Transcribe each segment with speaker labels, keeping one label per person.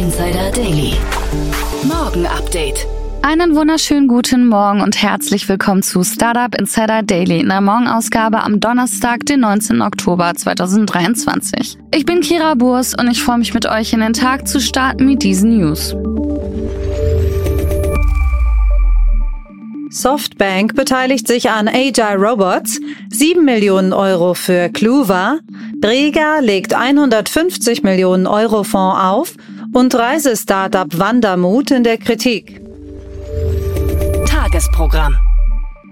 Speaker 1: Insider Daily. Morgen Update.
Speaker 2: Einen wunderschönen guten Morgen und herzlich willkommen zu Startup Insider Daily in der Morgenausgabe am Donnerstag, den 19. Oktober 2023. Ich bin Kira Burs und ich freue mich mit euch in den Tag zu starten mit diesen News.
Speaker 3: Softbank beteiligt sich an Agile Robots, 7 Millionen Euro für Kluva, Dräger legt 150 Millionen Euro Fonds auf und Reisestartup Wandermut in der Kritik.
Speaker 1: Tagesprogramm.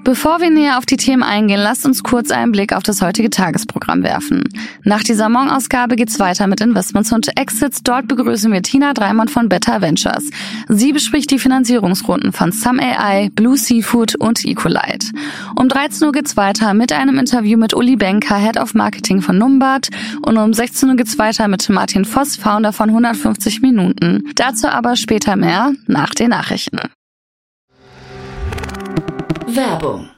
Speaker 2: Bevor wir näher auf die Themen eingehen, lasst uns kurz einen Blick auf das heutige Tagesprogramm werfen. Nach dieser Morgenausgabe geht's weiter mit Investments und Exits. Dort begrüßen wir Tina Dreimann von Better Ventures. Sie bespricht die Finanzierungsrunden von Some AI, Blue Seafood und Ecolite. Um 13 Uhr geht's weiter mit einem Interview mit Uli Benker, Head of Marketing von Numbart. Und um 16 Uhr geht's weiter mit Martin Voss, Founder von 150 Minuten. Dazu aber später mehr nach den Nachrichten.
Speaker 1: Werbung.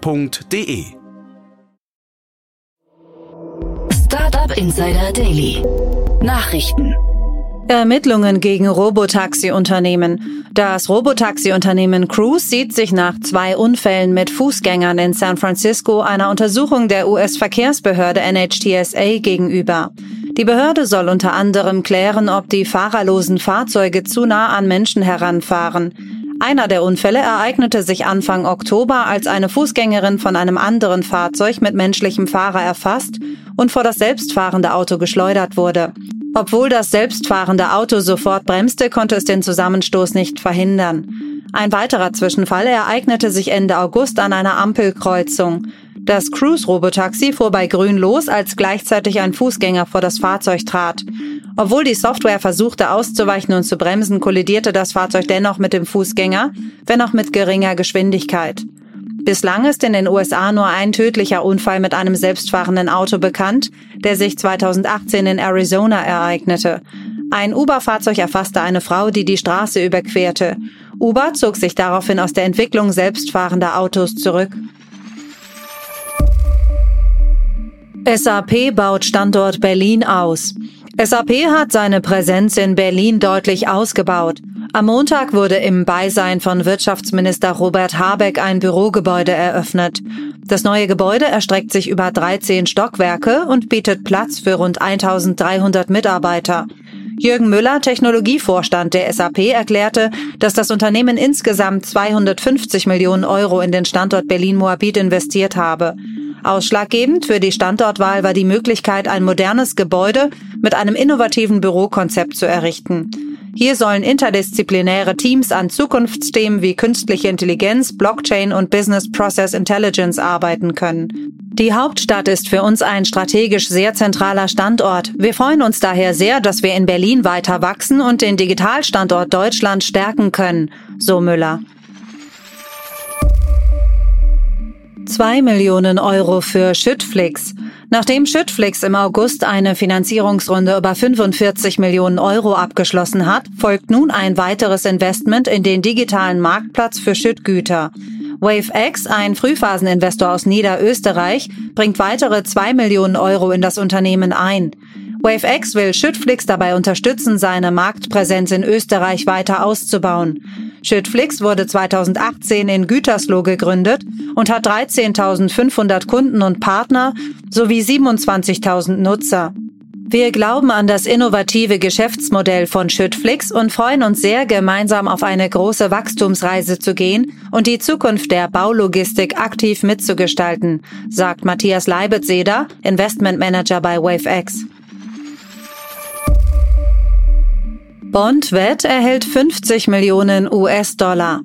Speaker 4: www.startup.de.
Speaker 1: Startup Insider Daily. Nachrichten.
Speaker 3: Ermittlungen gegen Robotaxi-Unternehmen. Das Robotaxi-Unternehmen Cruise sieht sich nach zwei Unfällen mit Fußgängern in San Francisco einer Untersuchung der US-Verkehrsbehörde NHTSA gegenüber. Die Behörde soll unter anderem klären, ob die fahrerlosen Fahrzeuge zu nah an Menschen heranfahren. Einer der Unfälle ereignete sich Anfang Oktober, als eine Fußgängerin von einem anderen Fahrzeug mit menschlichem Fahrer erfasst und vor das selbstfahrende Auto geschleudert wurde. Obwohl das selbstfahrende Auto sofort bremste, konnte es den Zusammenstoß nicht verhindern. Ein weiterer Zwischenfall ereignete sich Ende August an einer Ampelkreuzung. Das Cruise-Robotaxi fuhr bei Grün los, als gleichzeitig ein Fußgänger vor das Fahrzeug trat. Obwohl die Software versuchte auszuweichen und zu bremsen, kollidierte das Fahrzeug dennoch mit dem Fußgänger, wenn auch mit geringer Geschwindigkeit. Bislang ist in den USA nur ein tödlicher Unfall mit einem selbstfahrenden Auto bekannt, der sich 2018 in Arizona ereignete. Ein Uber-Fahrzeug erfasste eine Frau, die die Straße überquerte. Uber zog sich daraufhin aus der Entwicklung selbstfahrender Autos zurück. SAP baut Standort Berlin aus. SAP hat seine Präsenz in Berlin deutlich ausgebaut. Am Montag wurde im Beisein von Wirtschaftsminister Robert Habeck ein Bürogebäude eröffnet. Das neue Gebäude erstreckt sich über 13 Stockwerke und bietet Platz für rund 1300 Mitarbeiter. Jürgen Müller, Technologievorstand der SAP, erklärte, dass das Unternehmen insgesamt 250 Millionen Euro in den Standort Berlin-Moabit investiert habe. Ausschlaggebend für die Standortwahl war die Möglichkeit, ein modernes Gebäude mit einem innovativen Bürokonzept zu errichten. Hier sollen interdisziplinäre Teams an Zukunftsthemen wie künstliche Intelligenz, Blockchain und Business Process Intelligence arbeiten können. Die Hauptstadt ist für uns ein strategisch sehr zentraler Standort. Wir freuen uns daher sehr, dass wir in Berlin weiter wachsen und den Digitalstandort Deutschland stärken können, so Müller. 2 Millionen Euro für Schüttflix. Nachdem Schüttflix im August eine Finanzierungsrunde über 45 Millionen Euro abgeschlossen hat, folgt nun ein weiteres Investment in den digitalen Marktplatz für Schüttgüter. WaveX, ein Frühphaseninvestor aus Niederösterreich, bringt weitere 2 Millionen Euro in das Unternehmen ein. WaveX will Schüttflix dabei unterstützen, seine Marktpräsenz in Österreich weiter auszubauen. Schüttflix wurde 2018 in Gütersloh gegründet und hat 13.500 Kunden und Partner sowie 27.000 Nutzer. Wir glauben an das innovative Geschäftsmodell von Schüttflix und freuen uns sehr, gemeinsam auf eine große Wachstumsreise zu gehen und die Zukunft der Baulogistik aktiv mitzugestalten, sagt Matthias Leibetzeder, Investmentmanager bei WaveX. Bondvet erhält 50 Millionen US-Dollar.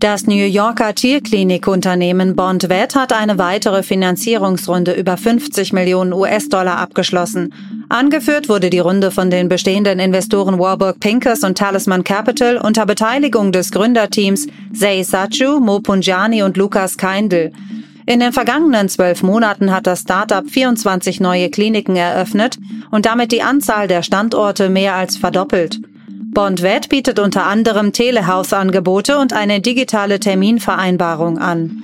Speaker 3: Das New Yorker Tierklinikunternehmen Bondvet hat eine weitere Finanzierungsrunde über 50 Millionen US-Dollar abgeschlossen. Angeführt wurde die Runde von den bestehenden Investoren Warburg Pincus und Talisman Capital unter Beteiligung des Gründerteams Zay Sachu, Mo Punjani und Lukas Keindl. In den vergangenen zwölf Monaten hat das Startup 24 neue Kliniken eröffnet und damit die Anzahl der Standorte mehr als verdoppelt. Bondvet bietet unter anderem Telehouse-Angebote und eine digitale Terminvereinbarung an.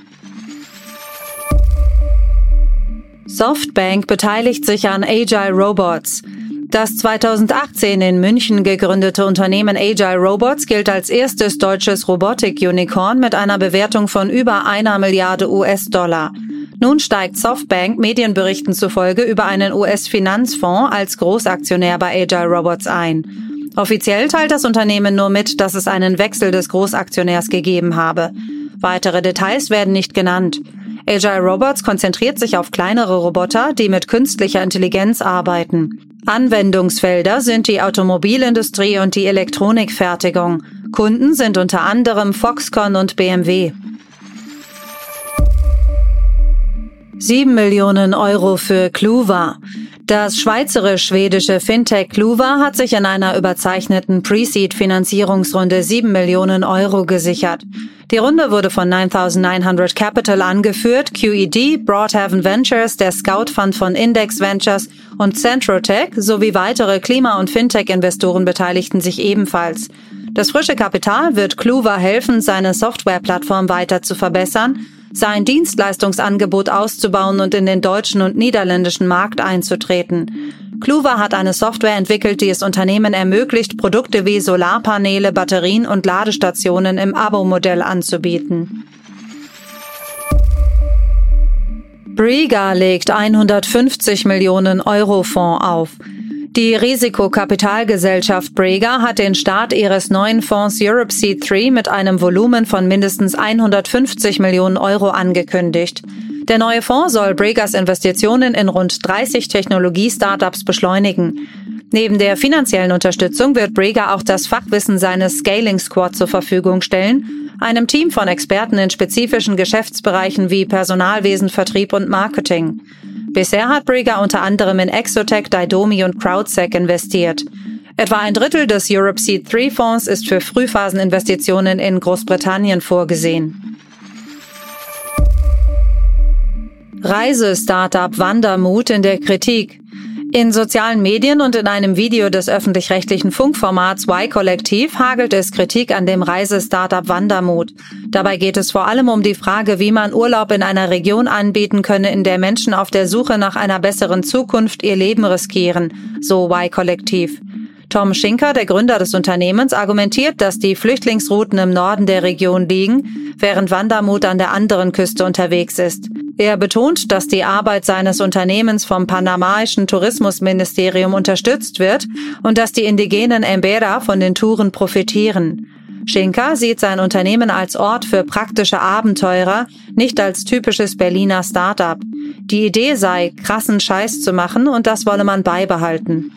Speaker 3: Softbank beteiligt sich an Agile Robots. Das 2018 in München gegründete Unternehmen Agile Robots gilt als erstes deutsches Robotik-Unicorn mit einer Bewertung von über einer Milliarde US-Dollar. Nun steigt Softbank Medienberichten zufolge über einen US-Finanzfonds als Großaktionär bei Agile Robots ein. Offiziell teilt das Unternehmen nur mit, dass es einen Wechsel des Großaktionärs gegeben habe. Weitere Details werden nicht genannt. Agile Robots konzentriert sich auf kleinere Roboter, die mit künstlicher Intelligenz arbeiten. Anwendungsfelder sind die Automobilindustrie und die Elektronikfertigung. Kunden sind unter anderem Foxconn und BMW. 7 Millionen Euro für Kluva. Das schweizerisch-schwedische Fintech Kluva hat sich in einer überzeichneten Pre-Seed-Finanzierungsrunde 7 Millionen Euro gesichert. Die Runde wurde von 9900 Capital angeführt, QED, Broadhaven Ventures, der Scout Fund von Index Ventures und Centrotech sowie weitere Klima- und Fintech-Investoren beteiligten sich ebenfalls. Das frische Kapital wird Kluva helfen, seine Softwareplattform weiter zu verbessern sein Dienstleistungsangebot auszubauen und in den deutschen und niederländischen Markt einzutreten. Kluva hat eine Software entwickelt, die es Unternehmen ermöglicht, Produkte wie Solarpaneele, Batterien und Ladestationen im Abo-Modell anzubieten. Briga legt 150 Millionen Euro Fonds auf. Die Risikokapitalgesellschaft Brega hat den Start ihres neuen Fonds Europe Seed 3 mit einem Volumen von mindestens 150 Millionen Euro angekündigt. Der neue Fonds soll Bregas Investitionen in rund 30 Technologie-Startups beschleunigen. Neben der finanziellen Unterstützung wird Brega auch das Fachwissen seines Scaling Squad zur Verfügung stellen, einem Team von Experten in spezifischen Geschäftsbereichen wie Personalwesen, Vertrieb und Marketing. Bisher hat Brigger unter anderem in Exotech, Didomi und CrowdSec investiert. Etwa ein Drittel des Europe Seed 3 Fonds ist für Frühphaseninvestitionen in Großbritannien vorgesehen. Reise-Startup Wandermut in der Kritik. In sozialen Medien und in einem Video des öffentlich-rechtlichen Funkformats Y-Kollektiv hagelt es Kritik an dem Reisestartup Wandermut. Dabei geht es vor allem um die Frage, wie man Urlaub in einer Region anbieten könne, in der Menschen auf der Suche nach einer besseren Zukunft ihr Leben riskieren, so Y-Kollektiv. Tom Schinker, der Gründer des Unternehmens, argumentiert, dass die Flüchtlingsrouten im Norden der Region liegen, während Wandermut an der anderen Küste unterwegs ist. Er betont, dass die Arbeit seines Unternehmens vom panamaischen Tourismusministerium unterstützt wird und dass die indigenen Embera von den Touren profitieren. Schinker sieht sein Unternehmen als Ort für praktische Abenteurer, nicht als typisches Berliner Start-up. Die Idee sei, krassen Scheiß zu machen und das wolle man beibehalten.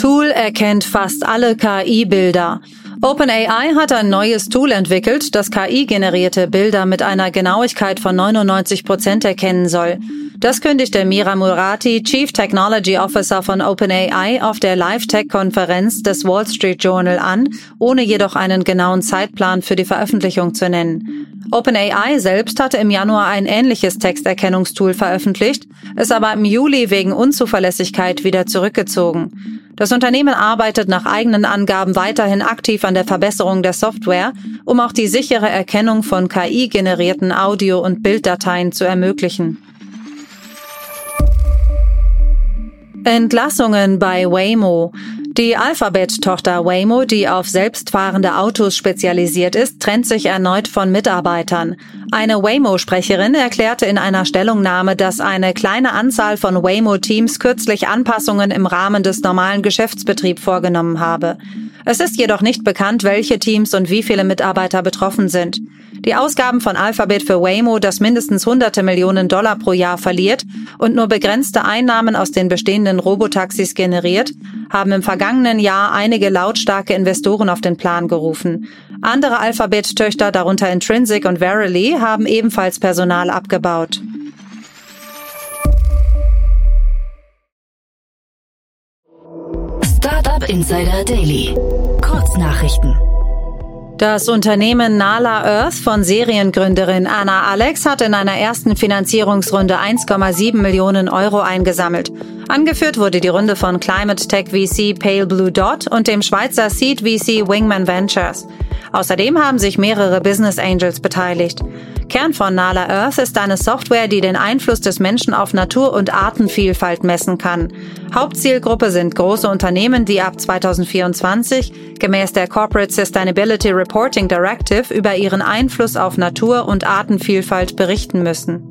Speaker 3: Tool erkennt fast alle KI-Bilder. OpenAI hat ein neues Tool entwickelt, das KI-generierte Bilder mit einer Genauigkeit von 99 Prozent erkennen soll. Das kündigte Mira Murati, Chief Technology Officer von OpenAI, auf der Live-Tech-Konferenz des Wall Street Journal an, ohne jedoch einen genauen Zeitplan für die Veröffentlichung zu nennen. OpenAI selbst hatte im Januar ein ähnliches Texterkennungstool veröffentlicht, es aber im Juli wegen Unzuverlässigkeit wieder zurückgezogen. Das Unternehmen arbeitet nach eigenen Angaben weiterhin aktiv an der Verbesserung der Software, um auch die sichere Erkennung von KI-generierten Audio- und Bilddateien zu ermöglichen. Entlassungen bei Waymo. Die Alphabet-Tochter Waymo, die auf selbstfahrende Autos spezialisiert ist, trennt sich erneut von Mitarbeitern. Eine Waymo-Sprecherin erklärte in einer Stellungnahme, dass eine kleine Anzahl von Waymo-Teams kürzlich Anpassungen im Rahmen des normalen Geschäftsbetriebs vorgenommen habe. Es ist jedoch nicht bekannt, welche Teams und wie viele Mitarbeiter betroffen sind. Die Ausgaben von Alphabet für Waymo, das mindestens hunderte Millionen Dollar pro Jahr verliert und nur begrenzte Einnahmen aus den bestehenden Robotaxis generiert, haben im vergangenen Jahr einige lautstarke Investoren auf den Plan gerufen. Andere Alphabet-Töchter, darunter Intrinsic und Verily, haben ebenfalls Personal abgebaut.
Speaker 1: Startup Insider Daily. Kurznachrichten.
Speaker 3: Das Unternehmen Nala Earth von Seriengründerin Anna Alex hat in einer ersten Finanzierungsrunde 1,7 Millionen Euro eingesammelt. Angeführt wurde die Runde von Climate Tech VC Pale Blue Dot und dem Schweizer Seed VC Wingman Ventures. Außerdem haben sich mehrere Business Angels beteiligt. Kern von Nala Earth ist eine Software, die den Einfluss des Menschen auf Natur- und Artenvielfalt messen kann. Hauptzielgruppe sind große Unternehmen, die ab 2024 gemäß der Corporate Sustainability Reporting Directive über ihren Einfluss auf Natur- und Artenvielfalt berichten müssen.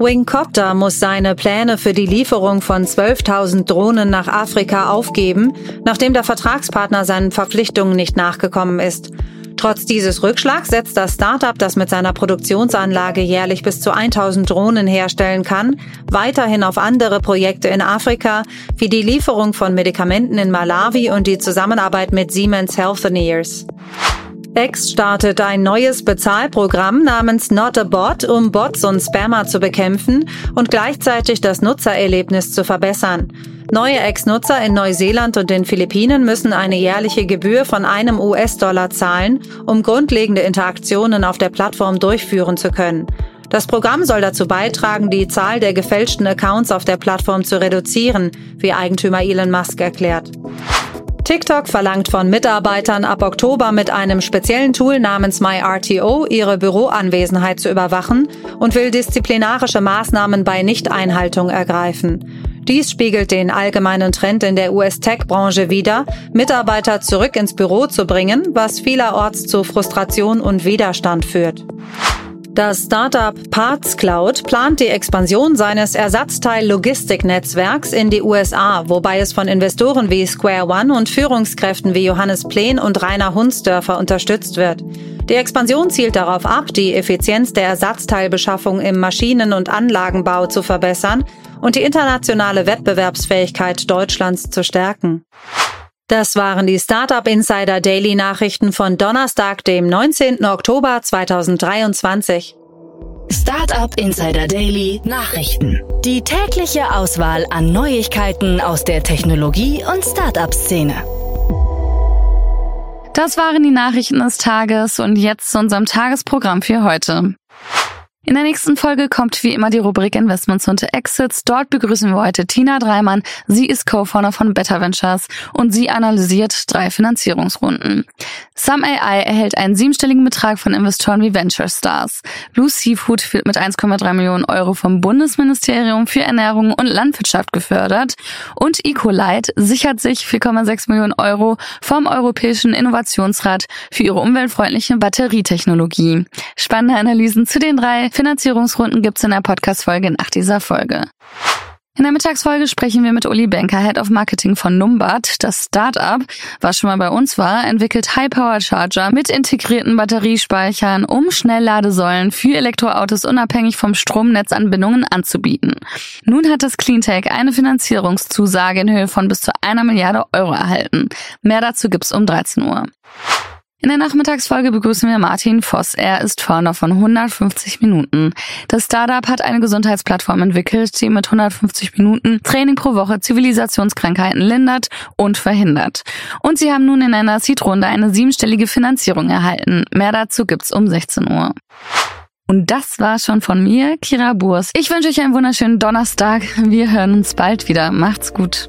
Speaker 3: Wingcopter muss seine Pläne für die Lieferung von 12.000 Drohnen nach Afrika aufgeben, nachdem der Vertragspartner seinen Verpflichtungen nicht nachgekommen ist. Trotz dieses Rückschlags setzt das Startup, das mit seiner Produktionsanlage jährlich bis zu 1000 Drohnen herstellen kann, weiterhin auf andere Projekte in Afrika, wie die Lieferung von Medikamenten in Malawi und die Zusammenarbeit mit Siemens Healthineers. X startet ein neues Bezahlprogramm namens Not a Bot, um Bots und Spammer zu bekämpfen und gleichzeitig das Nutzererlebnis zu verbessern. Neue Ex-Nutzer in Neuseeland und den Philippinen müssen eine jährliche Gebühr von einem US-Dollar zahlen, um grundlegende Interaktionen auf der Plattform durchführen zu können. Das Programm soll dazu beitragen, die Zahl der gefälschten Accounts auf der Plattform zu reduzieren, wie Eigentümer Elon Musk erklärt. TikTok verlangt von Mitarbeitern ab Oktober mit einem speziellen Tool namens MyRTO ihre Büroanwesenheit zu überwachen und will disziplinarische Maßnahmen bei Nichteinhaltung ergreifen. Dies spiegelt den allgemeinen Trend in der US-Tech-Branche wider, Mitarbeiter zurück ins Büro zu bringen, was vielerorts zu Frustration und Widerstand führt. Das Startup Parts Cloud plant die Expansion seines Ersatzteil-Logistiknetzwerks in die USA, wobei es von Investoren wie Square One und Führungskräften wie Johannes Plen und Rainer Hunsdörfer unterstützt wird. Die Expansion zielt darauf ab, die Effizienz der Ersatzteilbeschaffung im Maschinen- und Anlagenbau zu verbessern und die internationale Wettbewerbsfähigkeit Deutschlands zu stärken. Das waren die Startup Insider Daily Nachrichten von Donnerstag, dem 19. Oktober 2023.
Speaker 1: Startup Insider Daily Nachrichten. Die tägliche Auswahl an Neuigkeiten aus der Technologie- und Startup-Szene.
Speaker 2: Das waren die Nachrichten des Tages und jetzt zu unserem Tagesprogramm für heute. In der nächsten Folge kommt wie immer die Rubrik Investments und Exits. Dort begrüßen wir heute Tina Dreimann. Sie ist Co-Founder von Better Ventures und sie analysiert drei Finanzierungsrunden. Some AI erhält einen siebenstelligen Betrag von Investoren wie Venture Stars. Blue Seafood wird mit 1,3 Millionen Euro vom Bundesministerium für Ernährung und Landwirtschaft gefördert und Ecolite sichert sich 4,6 Millionen Euro vom Europäischen Innovationsrat für ihre umweltfreundliche Batterietechnologie. Spannende Analysen zu den drei Finanzierungsrunden gibt's in der Podcast-Folge nach dieser Folge. In der Mittagsfolge sprechen wir mit Uli Benker, Head of Marketing von Numbat. Das Startup, was schon mal bei uns war, entwickelt High-Power-Charger mit integrierten Batteriespeichern, um Schnellladesäulen für Elektroautos unabhängig vom Stromnetzanbindungen anzubieten. Nun hat das Cleantech eine Finanzierungszusage in Höhe von bis zu einer Milliarde Euro erhalten. Mehr dazu gibt's um 13 Uhr. In der Nachmittagsfolge begrüßen wir Martin Voss. Er ist Founder von 150 Minuten. Das Startup hat eine Gesundheitsplattform entwickelt, die mit 150 Minuten Training pro Woche Zivilisationskrankheiten lindert und verhindert. Und sie haben nun in einer Seed-Runde eine siebenstellige Finanzierung erhalten. Mehr dazu gibt's um 16 Uhr. Und das war schon von mir, Kira Burs. Ich wünsche euch einen wunderschönen Donnerstag. Wir hören uns bald wieder. Macht's gut.